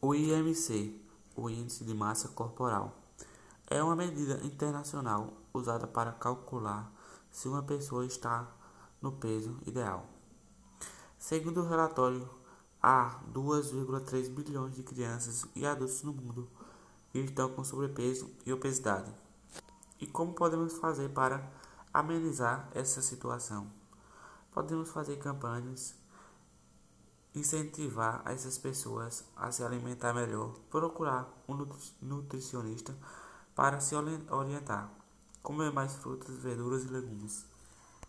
O IMC, o Índice de Massa Corporal, é uma medida internacional usada para calcular se uma pessoa está no peso ideal. Segundo o relatório, há 2,3 bilhões de crianças e adultos no mundo que estão com sobrepeso e obesidade. E como podemos fazer para amenizar essa situação? Podemos fazer campanhas, incentivar essas pessoas a se alimentar melhor, procurar um nutricionista para se orientar, comer mais frutas, verduras e legumes.